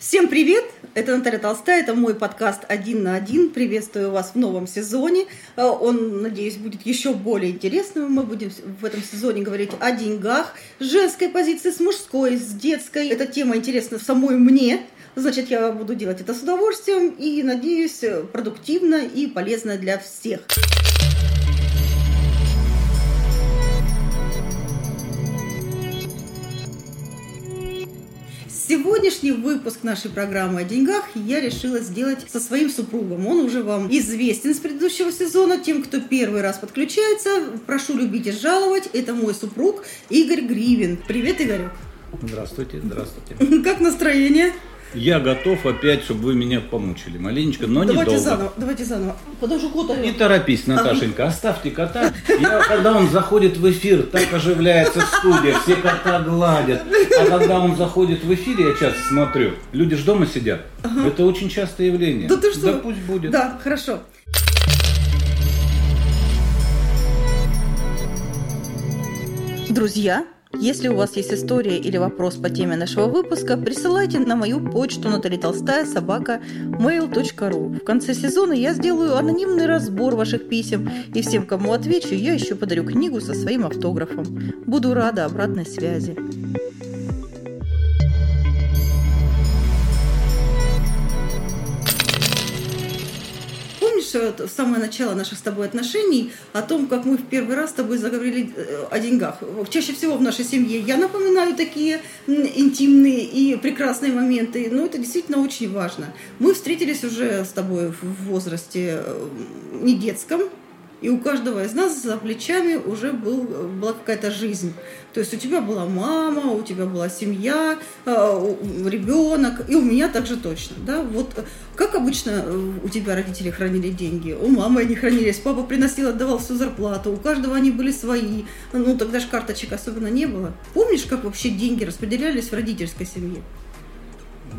Всем привет! Это Наталья Толстая, это мой подкаст «Один на один». Приветствую вас в новом сезоне. Э, он, надеюсь, будет еще более интересным. Мы будем в этом сезоне говорить о деньгах, женской позиции, с мужской, с детской. Эта тема интересна самой мне, Значит, я буду делать это с удовольствием и, надеюсь, продуктивно и полезно для всех. Сегодняшний выпуск нашей программы о деньгах я решила сделать со своим супругом. Он уже вам известен с предыдущего сезона. Тем, кто первый раз подключается, прошу любить и жаловать. Это мой супруг Игорь Гривин. Привет, Игорь. Здравствуйте, здравствуйте. Как настроение? Я готов опять, чтобы вы меня помучили маленечко, но давайте недолго. Заново, давайте заново. Подожди, кота. Не торопись, Наташенька, оставьте кота. Я, когда он заходит в эфир, так оживляется студия, все кота гладят. А когда он заходит в эфир, я часто смотрю, люди же дома сидят. Ага. Это очень частое явление. Да ты что? Да пусть будет. Да, хорошо. Друзья, если у вас есть история или вопрос по теме нашего выпуска, присылайте на мою почту Наталья Толстая собака mail.ru. В конце сезона я сделаю анонимный разбор ваших писем, и всем, кому отвечу, я еще подарю книгу со своим автографом. Буду рада обратной связи. Помнишь самое начало наших с тобой отношений, о том, как мы в первый раз с тобой заговорили э, о деньгах. Чаще всего в нашей семье я напоминаю такие интимные и прекрасные моменты, но это действительно очень важно. Мы встретились уже с тобой в возрасте э, не детском, и у каждого из нас за плечами уже был, была какая-то жизнь. То есть у тебя была мама, у тебя была семья, э, ребенок, и у меня также точно. Да? Вот как обычно э, у тебя родители хранили деньги? У мамы они хранились, папа приносил, отдавал всю зарплату, у каждого они были свои. Ну, тогда же карточек особенно не было. Помнишь, как вообще деньги распределялись в родительской семье?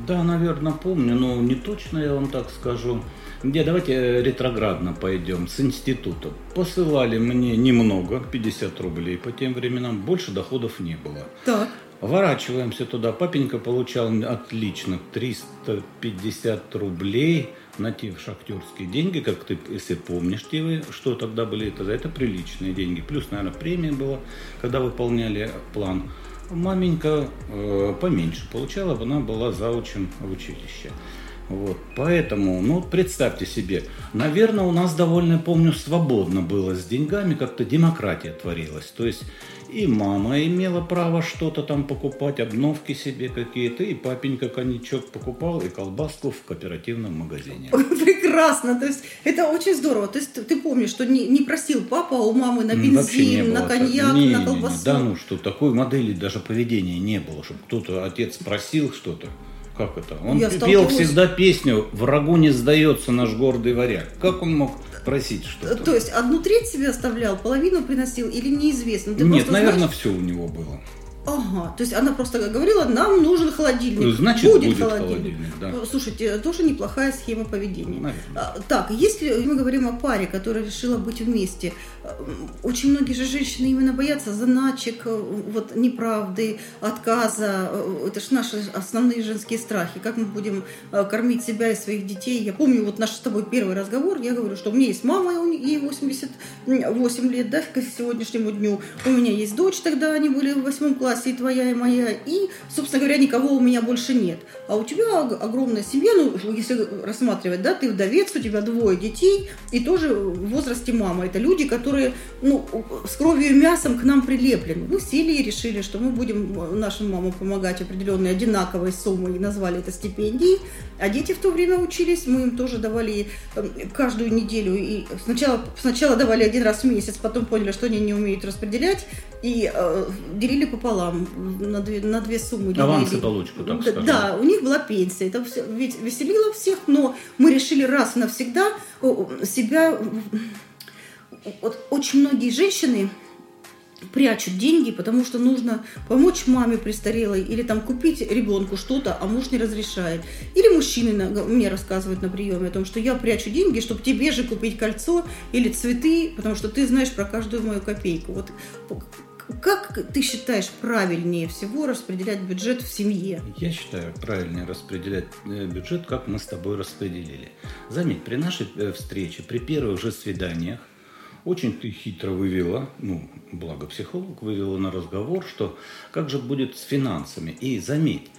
Да, наверное, помню, но не точно я вам так скажу. Где давайте э, ретроградно пойдем с института. Посылали мне немного, 50 рублей по тем временам, больше доходов не было. Так. Ворачиваемся туда. Папенька получал отлично 350 рублей на те шахтерские деньги, как ты, если помнишь, те вы, что тогда были, это, это приличные деньги. Плюс, наверное, премия была, когда выполняли план. Маменька э, поменьше получала, она была заучем в училище. Вот, поэтому, ну, представьте себе, наверное, у нас довольно, помню, свободно было с деньгами, как-то демократия творилась. То есть и мама имела право что-то там покупать, обновки себе какие-то, и папенька коньячок покупал, и колбаску в кооперативном магазине. Прекрасно, то есть это очень здорово. То есть ты помнишь, что не, не просил папа у мамы на бензин, на коньяк, не, на колбасу? Не, не, да ну что, такой модели даже поведения не было, чтобы кто-то, отец просил что-то. Как это? Он Я пел всегда песню «Врагу не сдается наш гордый варяг». Как он мог просить что-то? То есть одну треть себе оставлял, половину приносил или неизвестно? Ты Нет, наверное, знаешь... все у него было. Ага, то есть она просто говорила, нам нужен холодильник. Ну, значит, будет, будет холодильник. холодильник да. Ну, слушайте, тоже неплохая схема поведения. А, так, если мы говорим о паре, которая решила быть вместе, очень многие же женщины именно боятся заначек, э, вот неправды, отказа. Э, это же наши основные женские страхи. Как мы будем э, кормить себя и своих детей? Я помню вот наш с тобой первый разговор. Я говорю, что у меня есть мама, ей 88 лет, да, к сегодняшнему дню. У меня есть дочь, тогда они были в восьмом классе классе, и твоя, и моя, и, собственно говоря, никого у меня больше нет. А у тебя огромная семья, ну, если рассматривать, да, ты вдовец, у тебя двое детей, и тоже в возрасте мама. Это люди, которые, ну, с кровью и мясом к нам прилеплены. Мы сели и решили, что мы будем нашим мамам помогать определенной одинаковой суммой, назвали это стипендией. А дети в то время учились, мы им тоже давали эм, каждую неделю, и сначала, сначала давали один раз в месяц, потом поняли, что они не умеют распределять, и э, делили пополам, на две, на две суммы делили. Авансы получку, так да, Да, у них была пенсия, это все, ведь веселило всех, но мы решили раз и навсегда себя... Вот очень многие женщины прячут деньги, потому что нужно помочь маме престарелой или там купить ребенку что-то, а муж не разрешает. Или мужчины мне рассказывают на приеме о том, что я прячу деньги, чтобы тебе же купить кольцо или цветы, потому что ты знаешь про каждую мою копейку. Вот как ты считаешь правильнее всего распределять бюджет в семье? Я считаю правильнее распределять э, бюджет, как мы с тобой распределили. Заметь, при нашей э, встрече, при первых же свиданиях, очень ты хитро вывела, ну, благо психолог вывела на разговор, что как же будет с финансами. И заметь,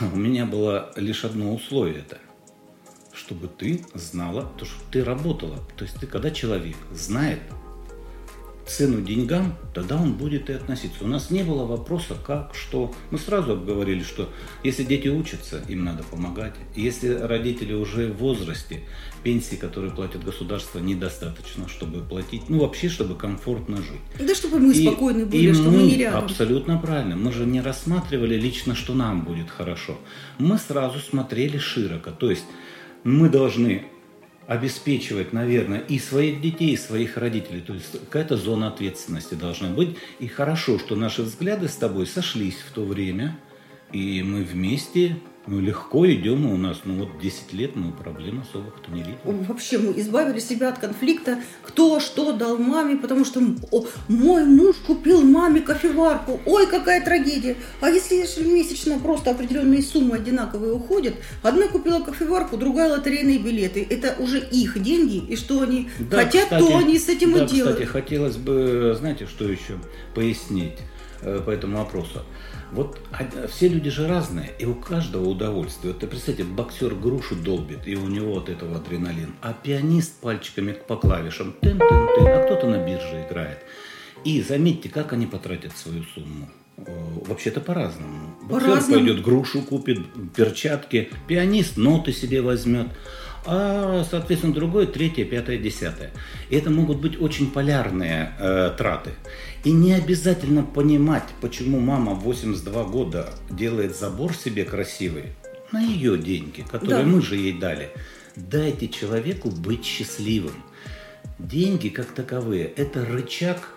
у меня было лишь одно условие это – чтобы ты знала, то, что ты работала. То есть ты, когда человек знает цену деньгам, тогда он будет и относиться. У нас не было вопроса, как, что. Мы сразу обговорили, что если дети учатся, им надо помогать. Если родители уже в возрасте, пенсии, которые платят государство, недостаточно, чтобы платить, ну вообще, чтобы комфортно жить. Да, чтобы мы и, спокойны были, и чтобы мы, не рядом. Абсолютно правильно. Мы же не рассматривали лично, что нам будет хорошо. Мы сразу смотрели широко. То есть мы должны обеспечивать, наверное, и своих детей, и своих родителей. То есть какая-то зона ответственности должна быть. И хорошо, что наши взгляды с тобой сошлись в то время, и мы вместе ну, легко идем, у нас, ну, вот 10 лет, мы проблем особых-то не видим. Вообще, мы избавили себя от конфликта, кто что дал маме, потому что о, мой муж купил маме кофеварку, ой, какая трагедия. А если ежемесячно просто определенные суммы одинаковые уходят, одна купила кофеварку, другая лотерейные билеты, это уже их деньги, и что они да, хотят, кстати, то они с этим да, и делают. кстати, хотелось бы, знаете, что еще пояснить по этому вопросу. Вот все люди же разные, и у каждого удовольствие. Вот ты представьте, боксер грушу долбит, и у него от этого адреналин. А пианист пальчиками по клавишам тын-тын-тын, а кто-то на бирже играет. И заметьте, как они потратят свою сумму. Вообще-то по-разному. Боксер по пойдет грушу купит, перчатки, пианист ноты себе возьмет а, соответственно, другое, третье, пятое, десятое. И это могут быть очень полярные э, траты. И не обязательно понимать, почему мама в 82 года делает забор себе красивый на ее деньги, которые да. мы же ей дали. Дайте человеку быть счастливым. Деньги, как таковые, это рычаг,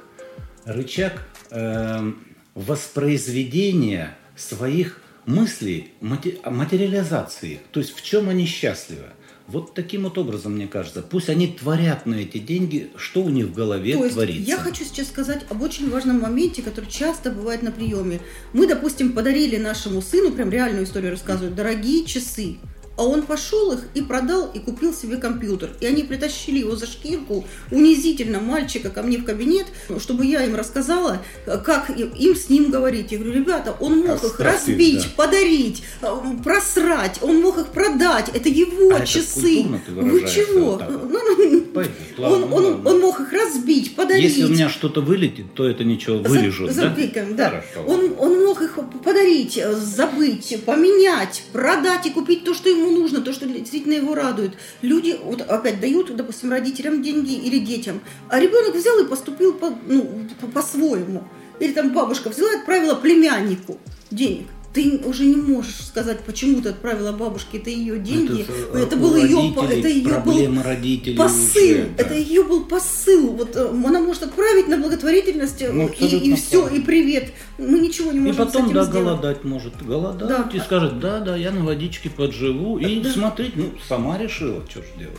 рычаг э, воспроизведения своих мыслей, материализации. То есть в чем они счастливы. Вот таким вот образом, мне кажется, пусть они творят на эти деньги, что у них в голове То есть творится. Я хочу сейчас сказать об очень важном моменте, который часто бывает на приеме. Мы, допустим, подарили нашему сыну, прям реальную историю рассказывают, дорогие часы. А он пошел их и продал, и купил себе компьютер. И они притащили его за шкирку, унизительно мальчика ко мне в кабинет, чтобы я им рассказала, как им с ним говорить. Я говорю, ребята, он мог их разбить, да. подарить, э, просрать, он мог их продать. Это его а часы. Это Вы чего? Ну, ну, Пойдет, ладно, он, он, ладно. он мог их разбить, подарить. Если у меня что-то вылетит, то это ничего, вырежут, за, да? Запикаем, да. Хорошо. Он, он мог их подарить, забыть, поменять, продать и купить то, что ему ему нужно, то, что действительно его радует. Люди вот опять дают, допустим, родителям деньги или детям, а ребенок взял и поступил по, ну, по-своему. Или там бабушка взяла и отправила племяннику денег ты уже не можешь сказать, почему ты отправила бабушке, это ее деньги, это, это был ее, это ее был родителей посыл, да. это ее был посыл. Вот э, она может отправить на благотворительность э, ну, и, и все, и привет. Мы ничего не можем И потом, с этим да, сделать. голодать может, голодать да. и скажет, да, да, я на водичке подживу и да. смотреть, ну, сама решила, что же делать.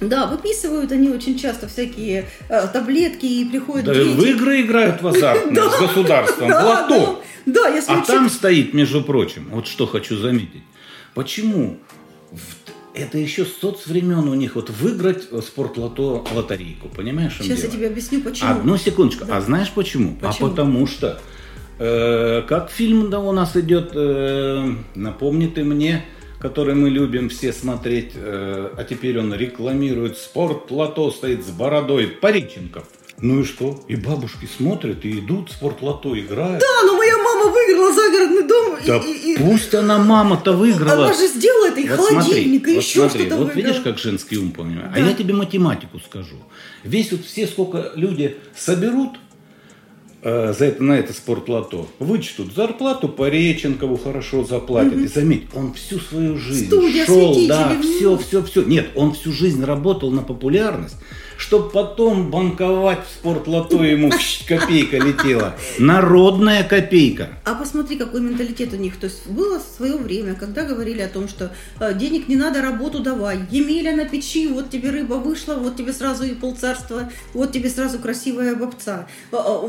Да, выписывают они очень часто всякие э, таблетки и приходят да, дети. в игры играют в азартные с государством, лото. Да, если а там стоит, между прочим, вот что хочу заметить. Почему это еще с соцвремен у них вот выиграть спортлото лотерейку, понимаешь? Сейчас я тебе объясню, почему. Одну секундочку. А знаешь почему? А почему? А потому что э, как фильм да, у нас идет, э, напомни ты мне, который мы любим все смотреть, э, а теперь он рекламирует спорт лото стоит с бородой Париченков. Ну и что? И бабушки смотрят и идут, спортлото играют. Да, но моя мама выиграла загородный дом. Да и, и, пусть она мама-то выиграла. Она же сделала это, и вот холодильник, смотри, и вот еще смотри, что-то Вот видишь, как женский ум понимает. А да. А я тебе математику скажу. Весь вот все, сколько люди соберут, э, за это, на это спортлото, вычтут зарплату по Реченкову хорошо заплатят. Угу. И заметь, он всю свою жизнь Студия, шел, да, все, все, все. Нет, он всю жизнь работал на популярность Чтоб потом банковать в спортлото ему копейка летела. Народная копейка. А посмотри, какой менталитет у них. То есть было свое время, когда говорили о том, что э, денег не надо, работу давай. Емеля на печи, вот тебе рыба вышла, вот тебе сразу и полцарства, вот тебе сразу красивая бабца. Э, э,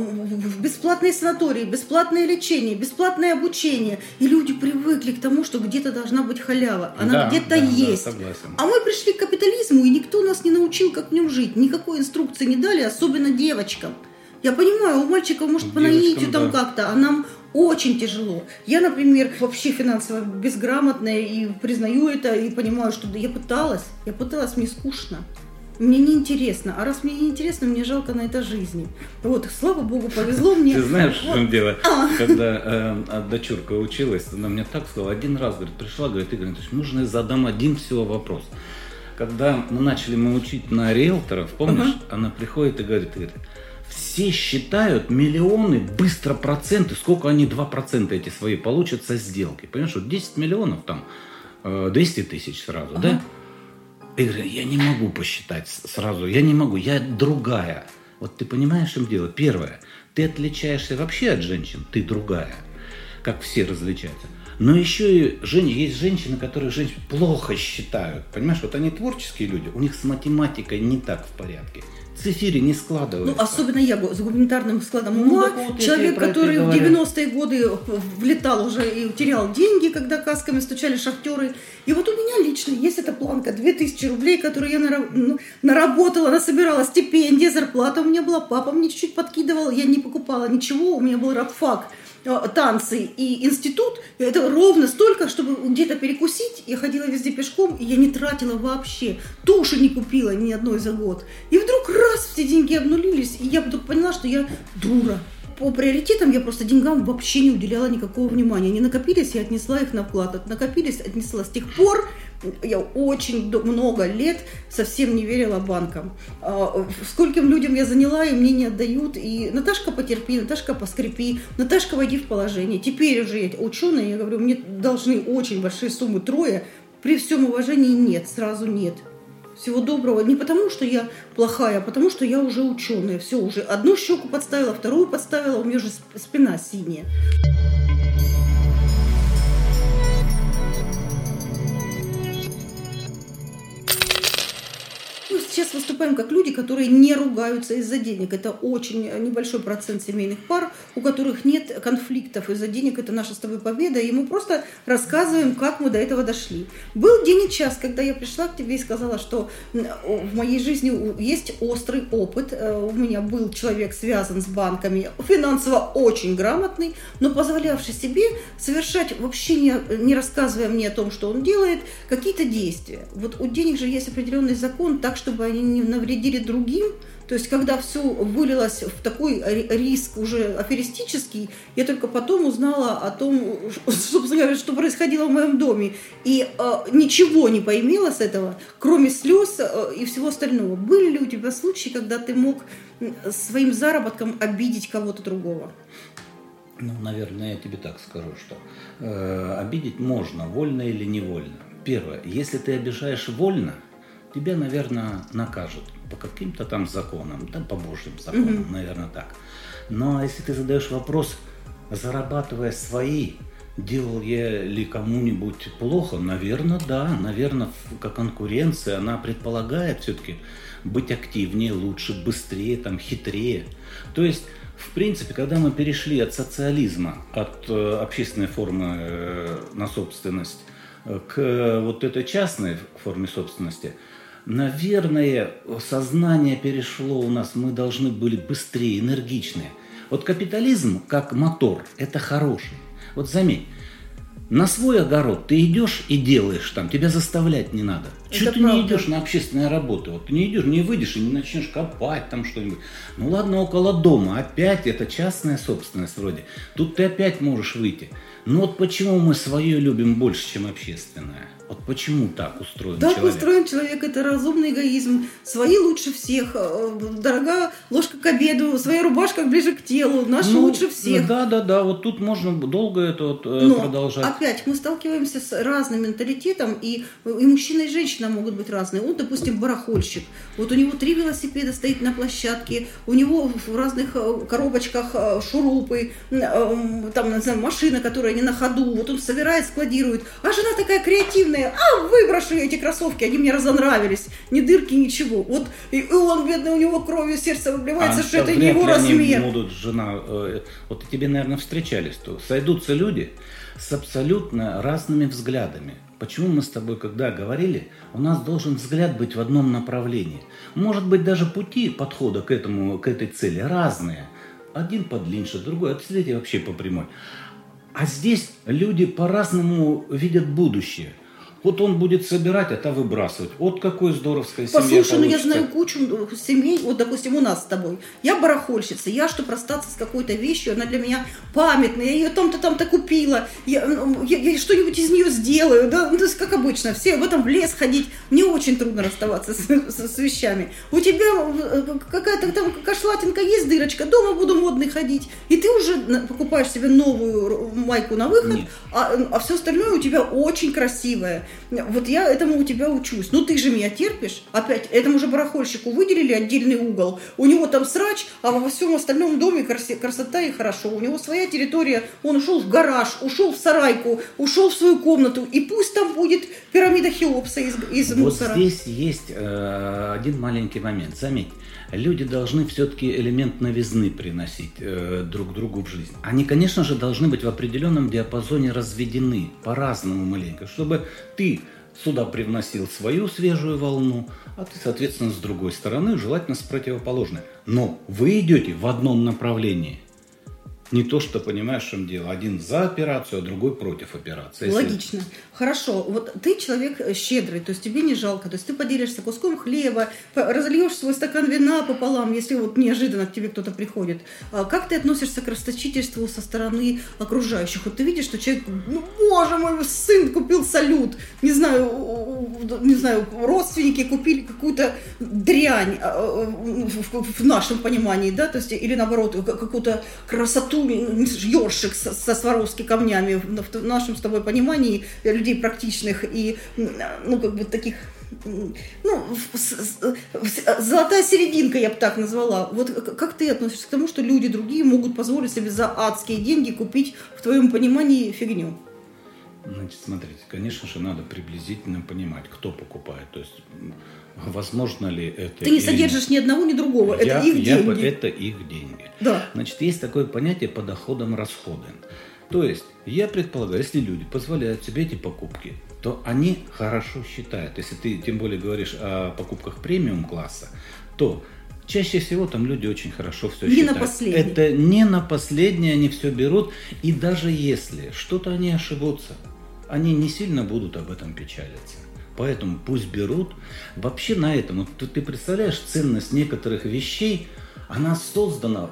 бесплатные санатории, бесплатное лечение, бесплатное обучение. И люди привыкли к тому, что где-то должна быть халява. Она да, где-то да, есть. Да, согласен. А мы пришли к капитализму, и никто нас не научил, как в нем жить. Никакой инструкции не дали, особенно девочкам. Я понимаю, у мальчиков может по наитию там да. как-то, а нам очень тяжело. Я, например, вообще финансово безграмотная и признаю это, и понимаю, что я пыталась, я пыталась, мне скучно. Мне неинтересно. А раз мне неинтересно, мне жалко на это жизни. Вот, слава богу, повезло мне. Ты знаешь, в чем дело? А. Когда э, дочурка училась, она мне так сказала, один раз, говорит, пришла, говорит, Игорь Анатольевич, можно я задам один всего вопрос? Когда мы начали мы учить на риэлторов, помнишь, uh-huh. она приходит и говорит, говорит, все считают миллионы, быстро проценты, сколько они 2% эти свои получат со сделки. Понимаешь, вот 10 миллионов там, 200 э, тысяч сразу, ага. да? И говорю, я не могу посчитать сразу, я не могу, я другая. Вот ты понимаешь, им дело? Первое, ты отличаешься вообще от женщин, ты другая, как все различаются. Но еще и жен... есть женщины, которые женщин плохо считают. Понимаешь, вот они творческие люди, у них с математикой не так в порядке цифире не складывается. Ну, особенно я с гуманитарным складом ума. Ну, вот человек, который в 90-е годы влетал уже и терял деньги, когда касками стучали шахтеры. И вот у меня лично есть эта планка 2000 рублей, которую я ну, наработала, насобирала стипендия, зарплата у меня была, папа мне чуть-чуть подкидывал, я не покупала ничего, у меня был рабфак танцы и институт, это ровно столько, чтобы где-то перекусить. Я ходила везде пешком, и я не тратила вообще. Туши не купила ни одной за год. И вдруг раз все деньги обнулились, и я вдруг поняла, что я дура по приоритетам я просто деньгам вообще не уделяла никакого внимания. Они накопились, я отнесла их на вклад. Накопились, отнесла. С тех пор я очень много лет совсем не верила банкам. А, скольким людям я заняла, и мне не отдают. И Наташка потерпи, Наташка поскрипи, Наташка войди в положение. Теперь уже я ученая, я говорю, мне должны очень большие суммы трое. При всем уважении нет, сразу нет. Всего доброго. Не потому, что я плохая, а потому, что я уже ученая. Все, уже одну щеку подставила, вторую подставила, у меня же спина синяя. Сейчас выступаем как люди, которые не ругаются из-за денег. Это очень небольшой процент семейных пар, у которых нет конфликтов из-за денег. Это наша с тобой победа. И мы просто рассказываем, как мы до этого дошли. Был день и час, когда я пришла к тебе и сказала, что в моей жизни есть острый опыт. Э, у меня был человек связан с банками, финансово очень грамотный, но позволявший себе совершать, вообще не, не рассказывая мне о том, что он делает, какие-то действия. Вот у денег же есть определенный закон, так, чтобы они не навредили другим. То есть, когда все вылилось в такой риск уже аферистический, я только потом узнала о том, собственно говоря, что происходило в моем доме. И э, ничего не поимела с этого, кроме слез э, и всего остального. Были ли у тебя случаи, когда ты мог своим заработком обидеть кого-то другого? Ну, наверное, я тебе так скажу, что э, обидеть можно, вольно или невольно. Первое, если ты обижаешь вольно – тебя, наверное, накажут по каким-то там законам, да, по божьим законам, mm-hmm. наверное, так. Но если ты задаешь вопрос, зарабатывая свои, делал я ли кому-нибудь плохо, наверное, да, наверное, как конкуренция, она предполагает все-таки быть активнее, лучше, быстрее, там, хитрее. То есть в принципе, когда мы перешли от социализма, от э, общественной формы э, на собственность э, к вот этой частной форме собственности, наверное, сознание перешло у нас, мы должны были быстрее, энергичнее. Вот капитализм как мотор – это хороший. Вот заметь, на свой огород ты идешь и делаешь там, тебя заставлять не надо. Чего ты правда. не идешь на общественные работы? Вот ты не идешь, не выйдешь и не начнешь копать там что-нибудь. Ну ладно, около дома, опять это частная собственность вроде. Тут ты опять можешь выйти. Ну вот почему мы свое любим больше, чем общественное? Вот почему так устроен так человек? Так устроен человек, это разумный эгоизм. Свои лучше всех. Э, дорогая ложка к обеду, своя рубашка ближе к телу, наши ну, лучше всех. Да, да, да, вот тут можно долго это вот э, Но продолжать. опять мы сталкиваемся с разным менталитетом, и, и мужчина, и женщина могут быть разные. Он, допустим, барахольщик. Вот у него три велосипеда стоит на площадке, у него в разных э, коробочках шурупы, там, не знаю, машина, которая не на ходу. Вот он собирает, складирует. А жена такая креативная, бедные, а выброшу эти кроссовки, они мне разонравились, ни дырки, ничего. Вот и он, бедный, у него кровью сердце выливается, а что это не его размер. будут жена, э, вот тебе, наверное, встречались, то сойдутся люди с абсолютно разными взглядами. Почему мы с тобой, когда говорили, у нас должен взгляд быть в одном направлении. Может быть, даже пути подхода к, этому, к этой цели разные. Один подлиннее, другой, а третий вообще по прямой. А здесь люди по-разному видят будущее. Вот он будет собирать, а та выбрасывать. Вот какое здоровская семья Послушай, ну я знаю кучу семей, вот, допустим, у нас с тобой. Я барахольщица, я, чтобы расстаться с какой-то вещью, она для меня памятная, я ее там-то там-то купила, я, ну, я, я что-нибудь из нее сделаю, да, ну, то есть, как обычно, все в этом в лес ходить, мне очень трудно расставаться с, с, с вещами. У тебя э, какая-то там кошлатинка есть, дырочка, дома буду модный ходить, и ты уже покупаешь себе новую майку на выход, а, а все остальное у тебя очень красивое. Вот я этому у тебя учусь. Ну ты же меня терпишь. Опять, этому же барахольщику выделили отдельный угол. У него там срач, а во всем остальном доме красота и хорошо. У него своя территория. Он ушел в гараж, ушел в сарайку, ушел в свою комнату. И пусть там будет пирамида Хеопса из, из вот мусора. Вот здесь есть э, один маленький момент. Заметь, люди должны все-таки элемент новизны приносить э, друг другу в жизнь. Они, конечно же, должны быть в определенном диапазоне разведены по-разному маленько, чтобы ты сюда привносил свою свежую волну, а ты, соответственно, с другой стороны, желательно с противоположной. Но вы идете в одном направлении – не то, что понимаешь, в чем дело. Один за операцию, а другой против операции. Логично. Если... Хорошо. Вот ты человек щедрый, то есть тебе не жалко. То есть ты поделишься куском хлеба, разольешь свой стакан вина пополам, если вот неожиданно к тебе кто-то приходит. А как ты относишься к расточительству со стороны окружающих? Вот ты видишь, что человек, ну, боже мой, сын купил салют. Не знаю, не знаю, родственники купили какую-то дрянь а, в нашем понимании, да, то есть, или наоборот, какую-то красоту ёршик со, со Сваровски камнями в нашем с тобой понимании людей практичных и ну как бы таких ну, золотая серединка, я бы так назвала. Вот как ты относишься к тому, что люди другие могут позволить себе за адские деньги купить, в твоем понимании, фигню? Значит, смотрите, конечно же, надо приблизительно понимать, кто покупает. То есть, возможно ли это... Ты не содержишь ни одного, ни другого. Я, это их я, деньги. Это их деньги. Да. Значит, есть такое понятие по доходам расходы. То есть, я предполагаю, если люди позволяют себе эти покупки, то они хорошо считают. Если ты тем более говоришь о покупках премиум класса, то чаще всего там люди очень хорошо все не считают. На последний. Это не на последнее они все берут. И даже если что-то они ошибутся, они не сильно будут об этом печалиться. Поэтому пусть берут. Вообще на этом, вот ты, ты представляешь ценность некоторых вещей, она создана,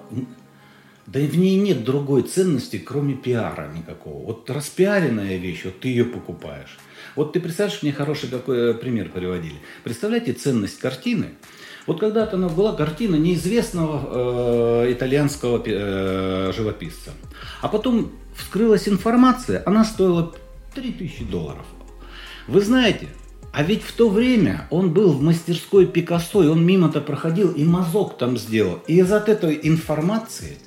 да и в ней нет другой ценности, кроме пиара никакого. Вот распиаренная вещь, вот ты ее покупаешь. Вот ты представляешь, мне хороший какой э, пример приводили. Представляете ценность картины? Вот когда-то она была картина неизвестного э, итальянского э, живописца. А потом вскрылась информация, она стоила 3000 долларов. Вы знаете, а ведь в то время он был в мастерской Пикассо, и он мимо-то проходил, и мазок там сделал. И из от этой информации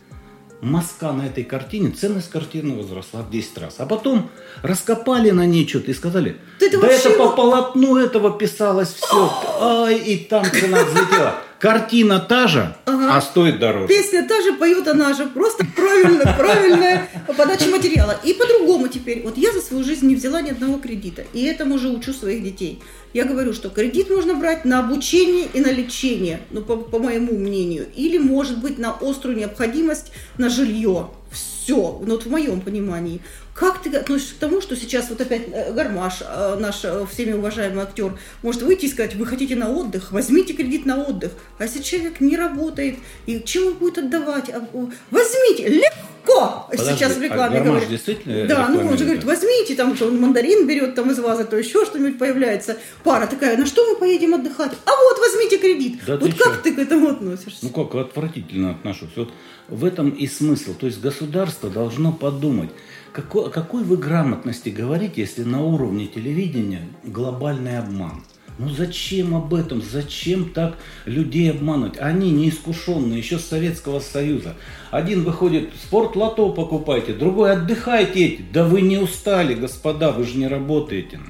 мазка на этой картине, ценность картины возросла в 10 раз. А потом раскопали на ней что-то и сказали, это, да это по полотну этого писалось все. Ай, и там цена взлетела. Картина та же, ага. а стоит дороже. Песня та же, поет она же. Просто правильно, правильная подача материала. И по-другому теперь. Вот я за свою жизнь не взяла ни одного кредита. И этому же учу своих детей. Я говорю, что кредит можно брать на обучение и на лечение, ну, по, по моему мнению. Или, может быть, на острую необходимость на жилье. Все, ну, вот в моем понимании. Как ты относишься к тому, что сейчас вот опять э, Гармаш, э, наш э, всеми уважаемый актер, может выйти и сказать, вы хотите на отдых, возьмите кредит на отдых. А если человек не работает, и чем он будет отдавать? А, возьмите, легко! Подожди, сейчас в а рекламе Гармаш говорит. действительно Да, ну он же говорит, возьмите, там, что он мандарин берет там из вазы, то еще что-нибудь появляется. Пара такая, на что мы поедем отдыхать? А вот, возьмите кредит. Да вот ты как чё? ты к этому относишься? Ну как, отвратительно отношусь. Вот в этом и смысл. То есть государство должно подумать, какой, какой вы грамотности говорите, если на уровне телевидения глобальный обман? Ну зачем об этом? Зачем так людей обманывать? Они неискушенные, еще с Советского Союза. Один выходит, спортлото покупайте, другой отдыхайте. Да вы не устали, господа, вы же не работаете.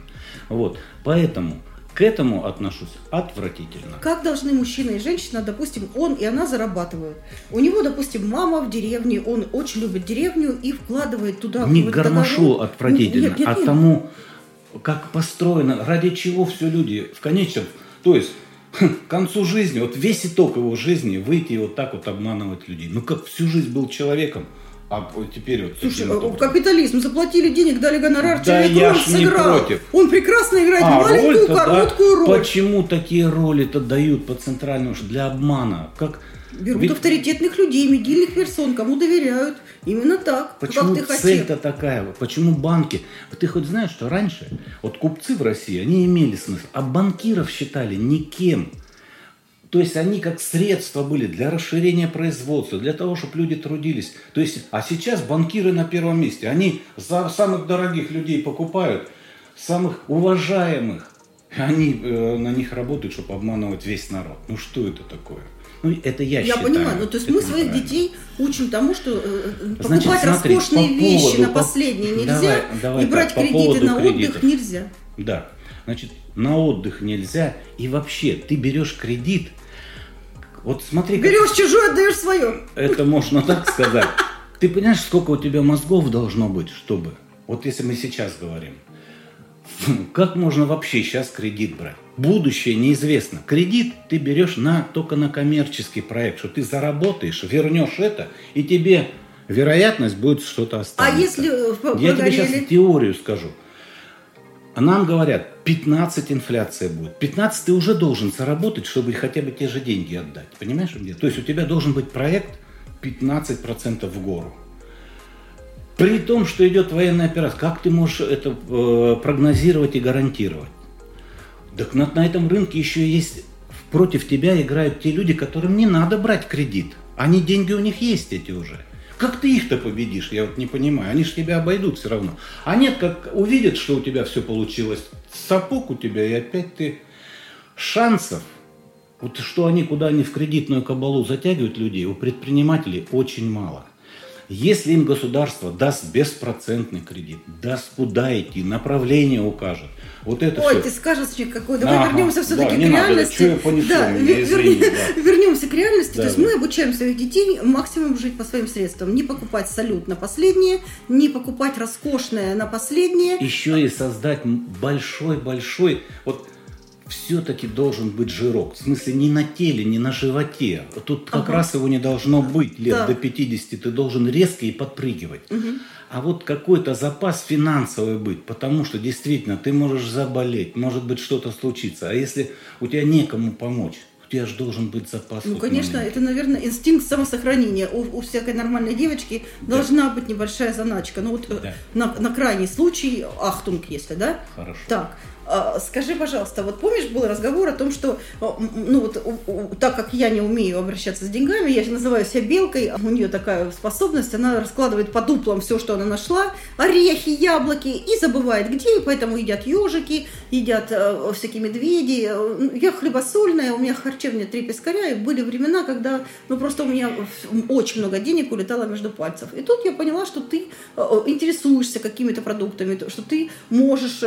Вот. Поэтому к этому отношусь отвратительно. Как должны мужчина и женщина, допустим, он и она зарабатывают. У него, допустим, мама в деревне, он очень любит деревню и вкладывает туда... Не гармошу огород. отвратительно, Нет, нет, а нет. тому, как построено, ради чего все люди в конечном, то есть к концу жизни, вот весь итог его жизни, выйти и вот так вот обманывать людей. Ну как всю жизнь был человеком, а вот теперь вот... Слушай, таким э, вот- капитализм, заплатили денег, дали гонорар, Да человек я роль ж не сыграл. против. Он прекрасно играет А, маленькую, роль-то, да. короткую роль. Почему такие роли-то дают по центральному, для обмана? Как Берут Ведь авторитетных людей, медийных персон, кому доверяют. Именно так, Почему как ты хотел. цель-то такая? вот? Почему банки? Вот Ты хоть знаешь, что раньше вот купцы в России, они имели смысл, а банкиров считали никем. То есть они как средство были для расширения производства, для того, чтобы люди трудились. То есть, а сейчас банкиры на первом месте. Они за самых дорогих людей покупают, самых уважаемых. Они э, на них работают, чтобы обманывать весь народ. Ну что это такое? Ну это я, Я считаю. понимаю, ну то есть мы своих детей учим тому, что э, э, Значит, покупать смотри, роскошные по вещи поводу- на по- последние нельзя, Давай, давай и брать так, по кредиты поводу на кредитов. отдых нельзя. Да. Значит, на отдых нельзя. И вообще, ты берешь кредит. Вот смотри, как- Берешь чужое, отдаешь свое. это можно так сказать. Ты понимаешь, сколько у тебя мозгов должно быть, чтобы... Вот если мы сейчас говорим. Как можно вообще сейчас кредит брать? Будущее неизвестно. Кредит ты берешь на, только на коммерческий проект, что ты заработаешь, вернешь это, и тебе вероятность будет что-то А останется. если э, Я тебе сейчас теорию скажу. А нам говорят, 15 инфляция будет. 15 ты уже должен заработать, чтобы хотя бы те же деньги отдать. Понимаешь, где? То есть у тебя должен быть проект 15% в гору. При том, что идет военная операция, как ты можешь это э, прогнозировать и гарантировать? Так на, на этом рынке еще есть против тебя играют те люди, которым не надо брать кредит. Они деньги у них есть эти уже. Как ты их-то победишь, я вот не понимаю. Они же тебя обойдут все равно. А нет, как увидят, что у тебя все получилось, сапог у тебя, и опять ты шансов, вот что они куда они в кредитную кабалу затягивают людей, у предпринимателей очень мало. Если им государство даст беспроцентный кредит, даст куда идти, направление укажет, вот это Ой, все. ты сказочник какой. Давай Ага, вернемся да, все-таки не к надо, реальности. я понесу да, меня, извини, да. вернемся к реальности. Да, То есть да. мы обучаем своих детей максимум жить по своим средствам. Не покупать салют на последнее, не покупать роскошное на последнее. еще и создать большой-большой, вот все-таки должен быть жирок. В смысле, не на теле, не на животе. Тут как Ага. раз его не должно быть. Лет Да. до 50 ты должен резко и подпрыгивать. А вот какой-то запас финансовый быть, потому что действительно ты можешь заболеть, может быть что-то случится. А если у тебя некому помочь, тебя же должен быть запас. Ну, конечно, маленький. это, наверное, инстинкт самосохранения. У, у всякой нормальной девочки должна быть небольшая заначка. Ну вот э, Да. на, на крайний случай, ахтунг, если, да? Хорошо. Так, скажи, пожалуйста, вот помнишь, был разговор о том, что, а, ну вот, так как я не умею обращаться с деньгами, я называю себя белкой, а у нее такая способность, она раскладывает по дуплам все, что она нашла, орехи, яблоки, и забывает где, и поэтому едят ежики, едят э, всякие медведи. Ну, Я хлебосольная, у меня харчевня три пескаря, и были времена, когда, ну просто у меня очень много денег улетало между пальцев. И тут я поняла, что ты интересуешься какими-то продуктами, то, что ты можешь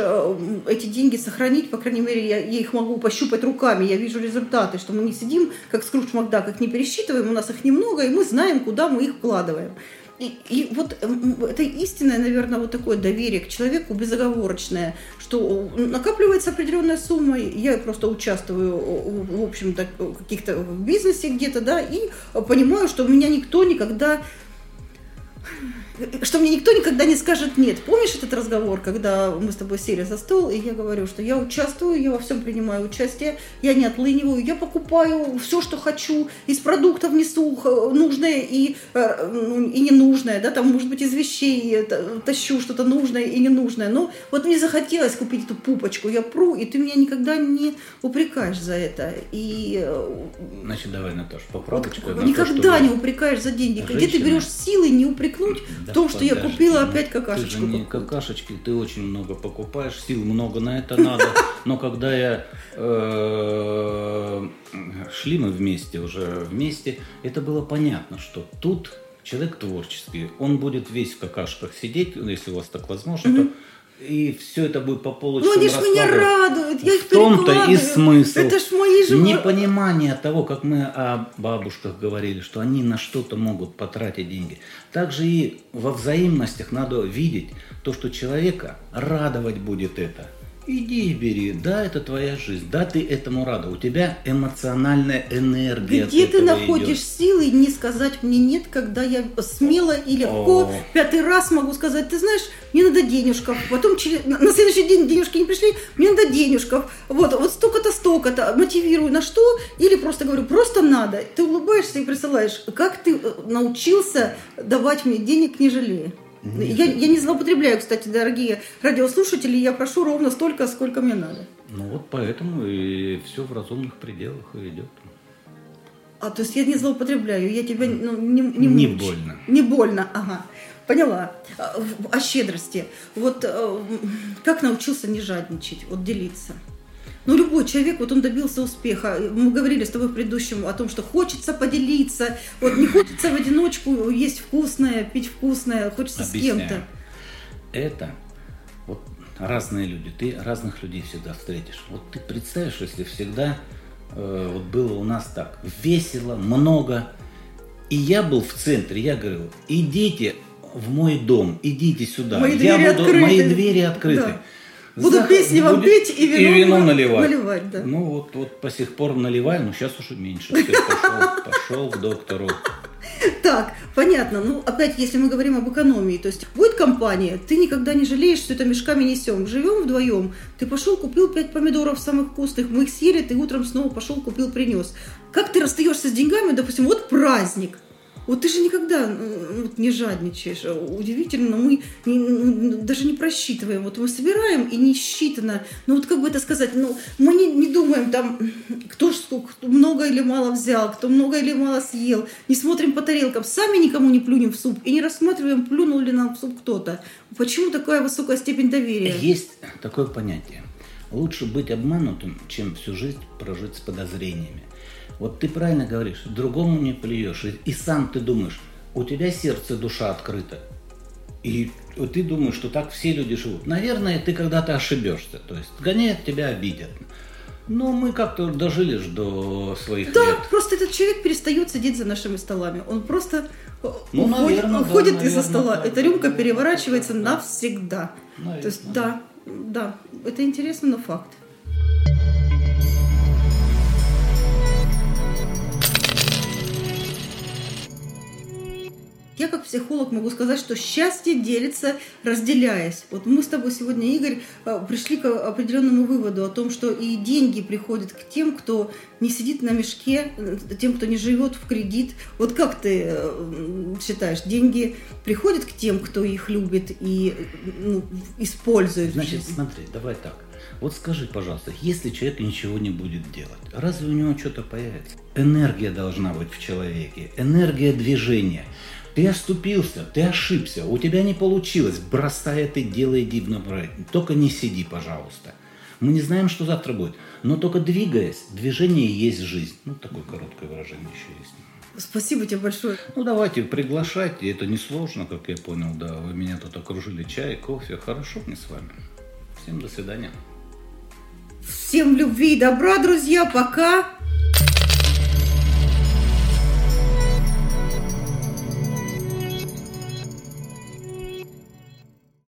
эти деньги сохранить, по крайней мере, я, я их могу пощупать руками, я вижу результаты, что мы не сидим, как Скрудж Макдак, их не пересчитываем, у нас их немного, и мы знаем, куда мы их вкладываем. И, и вот м, это истинное, наверное, вот такое доверие к человеку безоговорочное, что накапливается определенная сумма, я просто участвую, в общем-то, каких-то в бизнесе где-то, да, и понимаю, что меня никто никогда что мне никто никогда не скажет нет. Помнишь этот разговор, когда мы с тобой сели за стол, и я говорю, что я участвую, я во всем принимаю участие, я не отлыниваю, я покупаю все, что хочу, из продуктов несу нужное и, э, ну, и ненужное, да, там, может быть, из вещей тащу что-то нужное и ненужное. Но вот мне захотелось купить эту пупочку, я пру, и ты меня никогда не упрекаешь за это. И... Э, Значит, давай, Наташа, поправочку. Вот, никогда то, не упрекаешь за деньги. Женщина... Где ты берешь силы не упрекнуть да в том, что я купила ну, опять какашечку. Ты же не какашечки, ты очень много покупаешь, сил много на это надо. Но когда я э, шли мы вместе уже вместе, это было понятно, что тут человек творческий, он будет весь в какашках сидеть, если у вас так возможно, то и все это будет по полочкам Ну, они ж меня радуют, я их В том-то и смысл. Это ж мои же... Непонимание того, как мы о бабушках говорили, что они на что-то могут потратить деньги. Также и во взаимностях надо видеть то, что человека радовать будет это. Иди и бери, да, это твоя жизнь, да, ты этому рада, у тебя эмоциональная энергия. Где ты находишь идет. силы не сказать мне нет, когда я смело и легко О. пятый раз могу сказать, ты знаешь, мне надо денежков, потом через, на следующий день денежки не пришли, мне надо денежков, вот, вот столько-то, столько-то, мотивирую на что, или просто говорю, просто надо, ты улыбаешься и присылаешь, как ты э, научился давать мне денег не жалея? Я, я не злоупотребляю, кстати, дорогие радиослушатели, я прошу ровно столько, сколько мне надо. Ну вот поэтому и все в разумных пределах идет. А, то есть я не злоупотребляю, я тебя ну, не, не, не больно. Не больно, ага. Поняла. А, о щедрости. Вот э, как научился не жадничать, вот делиться. Ну, любой человек, вот он добился успеха. Мы говорили с тобой в предыдущем о том, что хочется поделиться. Вот не хочется в одиночку есть вкусное, пить вкусное, хочется Объясняю. с кем-то. Это вот разные люди. Ты разных людей всегда встретишь. Вот ты представишь, если всегда э, вот было у нас так весело, много. И я был в центре, я говорил, идите в мой дом, идите сюда. Мои я двери буду, открыты. Мои двери открыты. Да. Буду За... песни вам петь и вино, и вино наливать. наливать да. Ну вот, вот по сих пор наливаю, но сейчас уже меньше. Пошел к доктору. Так, понятно. Ну, опять, если мы говорим об экономии, то есть будет компания, ты никогда не жалеешь, что это мешками несем. Живем вдвоем, ты пошел, купил пять помидоров самых вкусных, мы их съели, ты утром снова пошел, купил, принес. Как ты расстаешься с деньгами, допустим, вот праздник, вот ты же никогда не жадничаешь. Удивительно, мы не, даже не просчитываем. Вот мы собираем и не считано. Ну вот как бы это сказать, ну мы не, не думаем там, кто сколько, кто много или мало взял, кто много или мало съел. Не смотрим по тарелкам, сами никому не плюнем в суп и не рассматриваем, плюнул ли нам в суп кто-то. Почему такая высокая степень доверия? Есть такое понятие. Лучше быть обманутым, чем всю жизнь прожить с подозрениями. Вот ты правильно говоришь, другому не плюешь, и, и сам ты думаешь, у тебя сердце, душа открыта. И ты думаешь, что так все люди живут. Наверное, ты когда-то ошибешься. То есть гоняют тебя, обидят. Но мы как-то дожили ж до своих да, лет. Да, просто этот человек перестает сидеть за нашими столами. Он просто ну, уходит, наверное, уходит да, из-за стола. Да, Эта рюмка да, переворачивается да, навсегда. Наверное. То есть, да, да, это интересно, но факт. Я как психолог могу сказать, что счастье делится, разделяясь. Вот мы с тобой сегодня, Игорь, э, пришли к определенному выводу о том, что и деньги приходят к тем, кто не сидит на мешке, э, тем, кто не живет в кредит. Вот как ты э, считаешь, деньги приходят к тем, кто их любит и ну, использует? Значит, смотри, давай так. Вот скажи, пожалуйста, если человек ничего не будет делать, разве у него что-то появится? Энергия должна быть в человеке, энергия движения. Ты оступился, ты ошибся, у тебя не получилось, бросай это дело, иди в Только не сиди, пожалуйста. Мы не знаем, что завтра будет, но только двигаясь, движение есть жизнь. Ну, такое короткое выражение еще есть. Спасибо тебе большое. Ну, давайте, приглашайте. Это несложно, как я понял, да. Вы меня тут окружили чай, кофе. Хорошо мне с вами. Всем до свидания. Всем любви и добра, друзья. Пока.